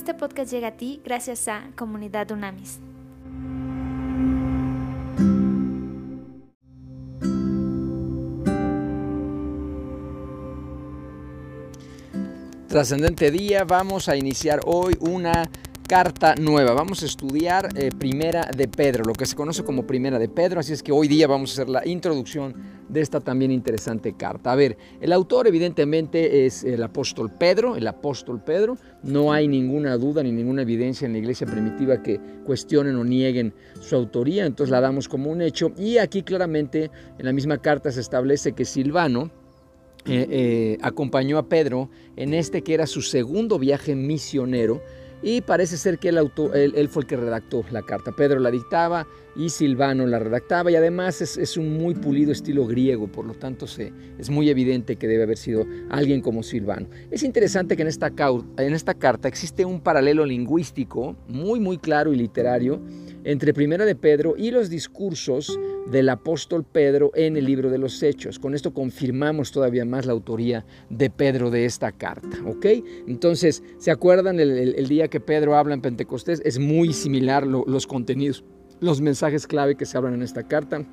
Este podcast llega a ti gracias a Comunidad Unamis. Trascendente día, vamos a iniciar hoy una carta nueva. Vamos a estudiar eh, Primera de Pedro, lo que se conoce como Primera de Pedro, así es que hoy día vamos a hacer la introducción de esta también interesante carta. A ver, el autor evidentemente es el apóstol Pedro, el apóstol Pedro. No hay ninguna duda ni ninguna evidencia en la iglesia primitiva que cuestionen o nieguen su autoría, entonces la damos como un hecho. Y aquí claramente en la misma carta se establece que Silvano, eh, eh, acompañó a Pedro en este que era su segundo viaje misionero y parece ser que él, él, fue el que redactó la carta. Pedro la dictaba y Silvano la redactaba y además es, un muy pulido estilo griego, por lo tanto se, es muy evidente que debe haber sido alguien como Silvano. Es interesante que en esta, en esta carta existe un paralelo lingüístico muy muy claro y literario entre Primera de Pedro y los discursos del apóstol Pedro en el libro de los Hechos. Con esto confirmamos todavía más la autoría de Pedro de esta carta, ¿ok? Entonces, ¿se acuerdan el, día que Pedro habla en Pentecostés? Es muy similar los contenidos, los mensajes clave que se hablan en esta carta.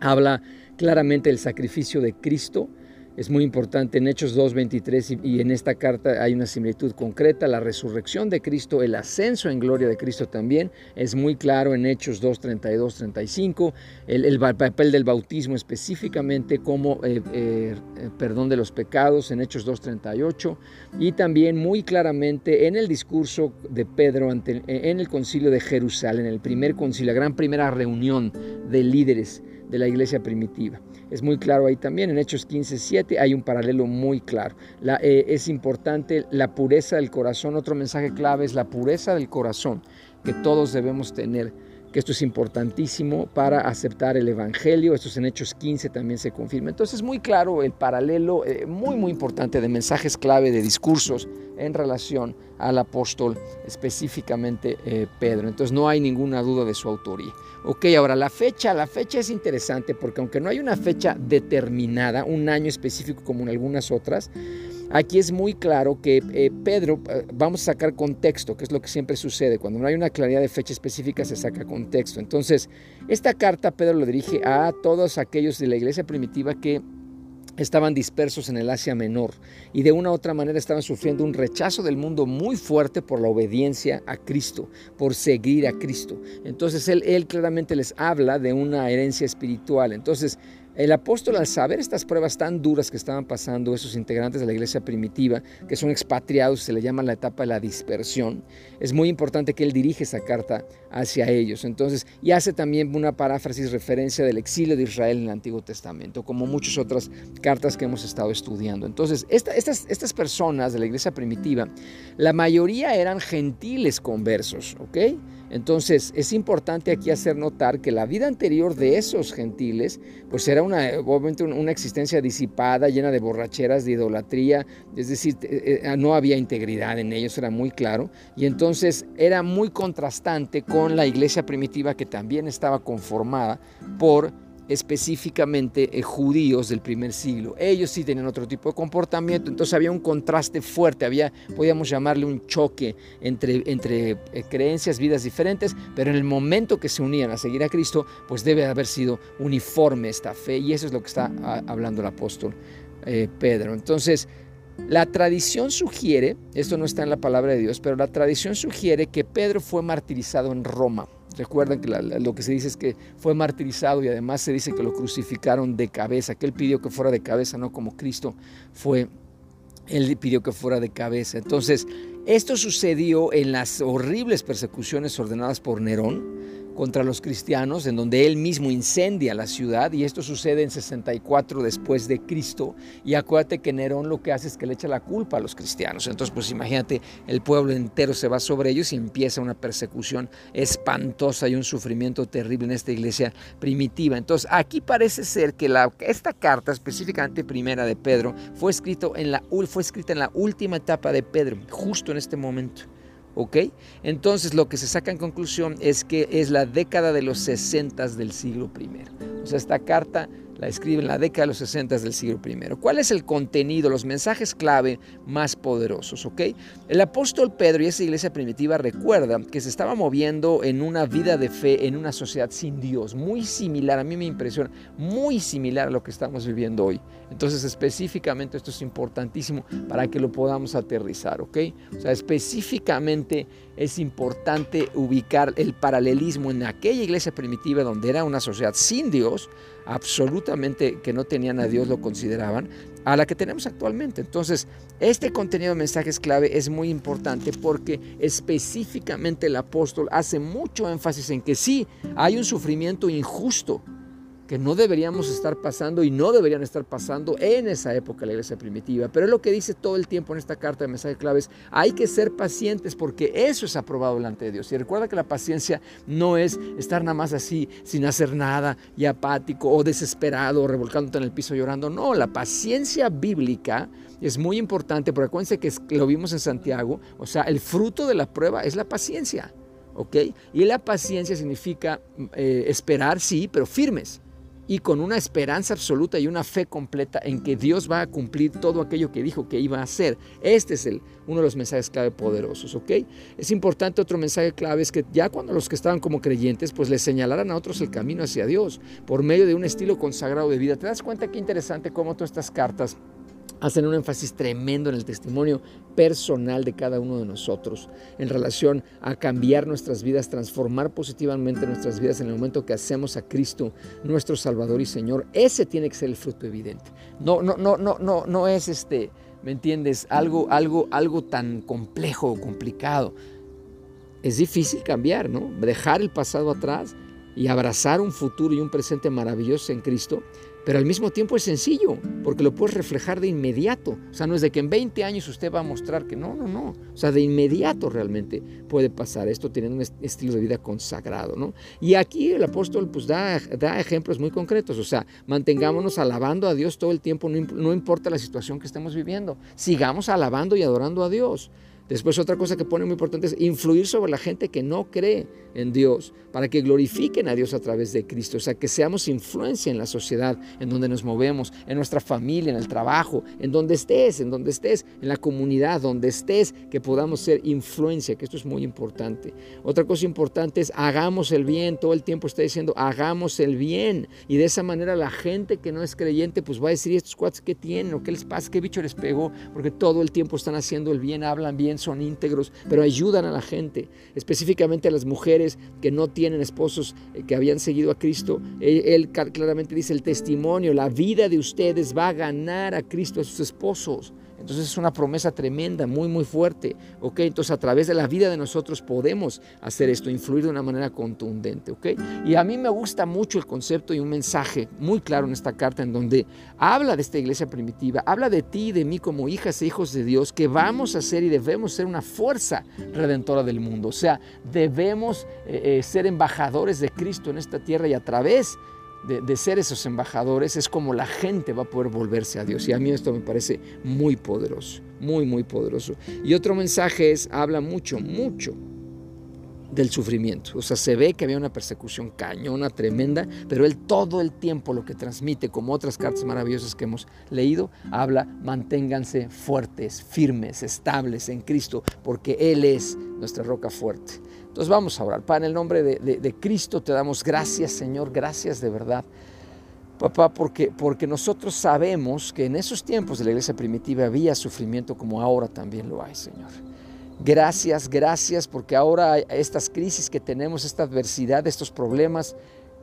Habla claramente del sacrificio de Cristo, es muy importante. En Hechos 2.23 y, en esta carta hay una similitud concreta, la resurrección de Cristo, el ascenso en gloria de Cristo también, es muy claro en Hechos 2.32, 35, el, el, papel del bautismo específicamente como eh, eh, perdón de los pecados en Hechos 2.38 y también muy claramente en el discurso de Pedro en el concilio de Jerusalén, el primer concilio, la gran primera reunión de líderes de la iglesia primitiva. Es muy claro ahí también, en Hechos 15.7 hay un paralelo muy claro. La, eh, es importante la pureza del corazón, otro mensaje clave es la pureza del corazón que todos debemos tener que esto es importantísimo para aceptar el Evangelio, esto es en Hechos 15 también se confirma. Entonces muy claro el paralelo, eh, muy muy importante de mensajes clave, de discursos en relación al apóstol, específicamente eh, Pedro. Entonces no hay ninguna duda de su autoría. Ok, ahora la fecha, la fecha es interesante porque aunque no hay una fecha determinada, un año específico como en algunas otras, Aquí es muy claro que eh, Pedro, eh, vamos a sacar contexto, que es lo que siempre sucede. Cuando no hay una claridad de fecha específica, se saca contexto. Entonces, esta carta Pedro lo dirige a todos aquellos de la iglesia primitiva que estaban dispersos en el Asia Menor y de una u otra manera estaban sufriendo un rechazo del mundo muy fuerte por la obediencia a Cristo, por seguir a Cristo. Entonces él, él claramente les habla de una herencia espiritual. Entonces el apóstol al saber estas pruebas tan duras que estaban pasando esos integrantes de la iglesia primitiva, que son expatriados, se le llama la etapa de la dispersión, es muy importante que él dirige esa carta hacia ellos. Entonces, y hace también una paráfrasis referencia del exilio de Israel en el Antiguo Testamento, como muchas otras cartas que hemos estado estudiando. Entonces, estas, estas personas de la iglesia primitiva, la mayoría eran gentiles conversos, ¿ok? Entonces es importante aquí hacer notar que la vida anterior de esos gentiles pues era una, obviamente una existencia disipada, llena de borracheras, de idolatría, es decir, eh, eh, no había integridad en ellos, era muy claro, y entonces era muy contrastante con la iglesia primitiva que también estaba conformada por específicamente eh, judíos del primer siglo. Ellos sí tenían otro tipo de comportamiento, entonces había un contraste fuerte, había, podíamos llamarle un choque entre, entre eh, creencias, vidas diferentes, pero en el momento que se unían a seguir a Cristo, pues debe haber sido uniforme esta fe, y eso es lo que está ah, hablando el apóstol eh, Pedro. Entonces, la tradición sugiere, esto no está en la palabra de Dios, pero la tradición sugiere que Pedro fue martirizado en Roma. Recuerden que lo que se dice es que fue martirizado y además se dice que lo crucificaron de cabeza, que él pidió que fuera de cabeza, no como Cristo fue, él pidió que fuera de cabeza. Entonces, esto sucedió en las horribles persecuciones ordenadas por Nerón contra los cristianos, en donde él mismo incendia la ciudad, y esto sucede en 64 después de Cristo. Y acuérdate que Nerón lo que hace es que le echa la culpa a los cristianos. Entonces, pues imagínate, el pueblo entero se va sobre ellos y empieza una persecución espantosa y un sufrimiento terrible en esta iglesia primitiva. Entonces, aquí parece ser que esta carta, específicamente primera de Pedro, fue, escrito en la, fue escrita en la última etapa de Pedro, justo en este momento. ¿Ok? Entonces lo que se saca en conclusión es que es la década de los 60 del siglo I. O sea, esta carta la escribe en la década de los 60 del siglo I. ¿Cuál es el contenido, los mensajes clave más poderosos? ¿ok? El apóstol Pedro y esa iglesia primitiva recuerda que se estaba moviendo en una vida de fe, en una sociedad sin Dios, muy similar, a mí me impresiona, muy similar a lo que estamos viviendo hoy. Entonces específicamente esto es importantísimo para que lo podamos aterrizar, ¿ok? O sea, específicamente es importante ubicar el paralelismo en aquella iglesia primitiva donde era una sociedad sin Dios, absolutamente que no tenían a Dios, lo consideraban, a la que tenemos actualmente. Entonces, este contenido de mensajes clave es muy importante porque específicamente el apóstol hace mucho énfasis en que sí, hay un sufrimiento injusto que no deberíamos estar pasando y no deberían estar pasando en esa época la iglesia primitiva. Pero es lo que dice todo el tiempo en esta carta de mensajes claves. Hay que ser pacientes porque eso es aprobado delante de Dios. Y recuerda que la paciencia no es estar nada más así, sin hacer nada y apático o desesperado o revolcándote en el piso llorando. No, la paciencia bíblica es muy importante porque acuérdense que lo vimos en Santiago. O sea, el fruto de la prueba es la paciencia. ¿Ok? Y la paciencia significa eh, esperar, sí, pero firmes y con una esperanza absoluta y una fe completa en que Dios va a cumplir todo aquello que dijo que iba a hacer. Este es el, uno de los mensajes clave poderosos, ¿ok? Es importante otro mensaje clave es que ya cuando los que estaban como creyentes, pues les señalaran a otros el camino hacia Dios por medio de un estilo consagrado de vida. ¿Te das cuenta qué interesante cómo todas estas cartas hacen un énfasis tremendo en el testimonio personal de cada uno de nosotros en relación a cambiar nuestras vidas, transformar positivamente nuestras vidas en el momento que hacemos a Cristo nuestro Salvador y Señor. Ese tiene que ser el fruto evidente. No, no, no, no, no, no es este, ¿me entiendes? Algo, algo, algo tan complejo o complicado. Es difícil cambiar, ¿no? Dejar el pasado atrás y abrazar un futuro y un presente maravilloso en Cristo pero al mismo tiempo es sencillo, porque lo puedes reflejar de inmediato. O sea, no es de que en 20 años usted va a mostrar que no, no, no. O sea, de inmediato realmente puede pasar esto teniendo un estilo de vida consagrado, ¿no? Y aquí el apóstol pues da, da ejemplos muy concretos. O sea, mantengámonos alabando a Dios todo el tiempo, no, no importa la situación que estemos viviendo. Sigamos alabando y adorando a Dios. Después otra cosa que pone muy importante es influir sobre la gente que no cree en Dios, para que glorifiquen a Dios a través de Cristo, o sea, que seamos influencia en la sociedad en donde nos movemos, en nuestra familia, en el trabajo, en donde estés, en donde estés, en la comunidad, donde estés, que podamos ser influencia, que esto es muy importante. Otra cosa importante es hagamos el bien, todo el tiempo está diciendo hagamos el bien, y de esa manera la gente que no es creyente pues va a decir, estos cuates qué tienen o qué les pasa, qué bicho les pegó, porque todo el tiempo están haciendo el bien, hablan bien, son íntegros, pero ayudan a la gente, específicamente a las mujeres que no tienen esposos eh, que habían seguido a Cristo. Él, claramente dice el testimonio, la vida de ustedes va a ganar a Cristo, a sus esposos. Entonces es una promesa tremenda, muy, muy fuerte. ¿ok? Entonces a través de la vida de nosotros podemos hacer esto, influir de una manera contundente. ¿ok? Y a mí me gusta mucho el concepto y un mensaje muy claro en esta carta en donde habla de esta iglesia primitiva, habla de ti y de mí como hijas e hijos de Dios, que vamos a ser y debemos ser una fuerza redentora del mundo. O sea, debemos eh, eh, ser embajadores de Cristo en esta tierra y a través de, ser esos embajadores es como la gente va a poder volverse a Dios. Y a mí esto me parece muy poderoso, muy, muy poderoso. Y otro mensaje es, habla mucho, mucho del sufrimiento. O sea, se ve que había una persecución cañona, tremenda, pero él todo el tiempo lo que transmite, como otras cartas maravillosas que hemos leído, habla, manténganse fuertes, firmes, estables en Cristo, porque Él es nuestra roca fuerte. Entonces vamos a orar. Padre, en el nombre de, Cristo te damos gracias, Señor, gracias de verdad. Papá, porque, porque nosotros sabemos que en esos tiempos de la iglesia primitiva había sufrimiento como ahora también lo hay, Señor. Gracias, gracias, porque ahora estas crisis que tenemos, esta adversidad, estos problemas,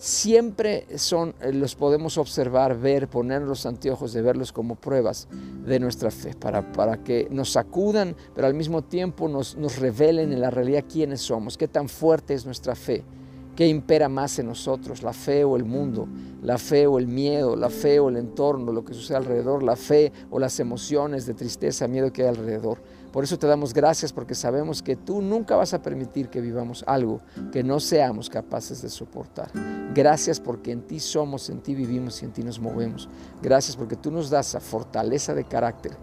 siempre son, eh, los podemos observar, ver, poner los anteojos de verlos como pruebas de nuestra fe, para, para que nos sacudan, pero al mismo tiempo nos, nos revelen en la realidad quiénes somos, qué tan fuerte es nuestra fe, qué impera más en nosotros, la fe o el mundo, la fe o el miedo, la fe o el entorno, lo que sucede alrededor, la fe o las emociones de tristeza, miedo que hay alrededor. Por eso te damos gracias porque sabemos que tú nunca vas a permitir que vivamos algo que no seamos capaces de soportar. Gracias porque en ti somos, en ti vivimos y en ti nos movemos. Gracias porque tú nos das esa fortaleza de carácter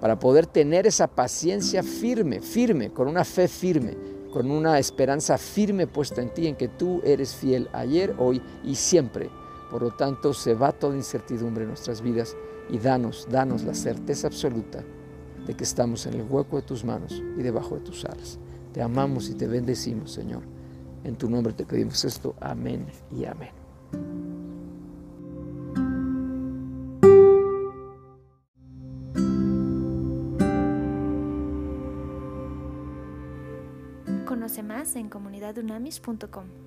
para poder tener esa paciencia firme, firme, con una fe firme, con una esperanza firme puesta en ti, en que tú eres fiel ayer, hoy y siempre Por lo tanto, se va toda incertidumbre en nuestras vidas y danos, danos la certeza absoluta de que estamos en el hueco de tus manos y debajo de tus alas. Te amamos y te bendecimos, Señor. En tu nombre te pedimos esto. Amén y amén. Conoce más en comunidadunamis.com.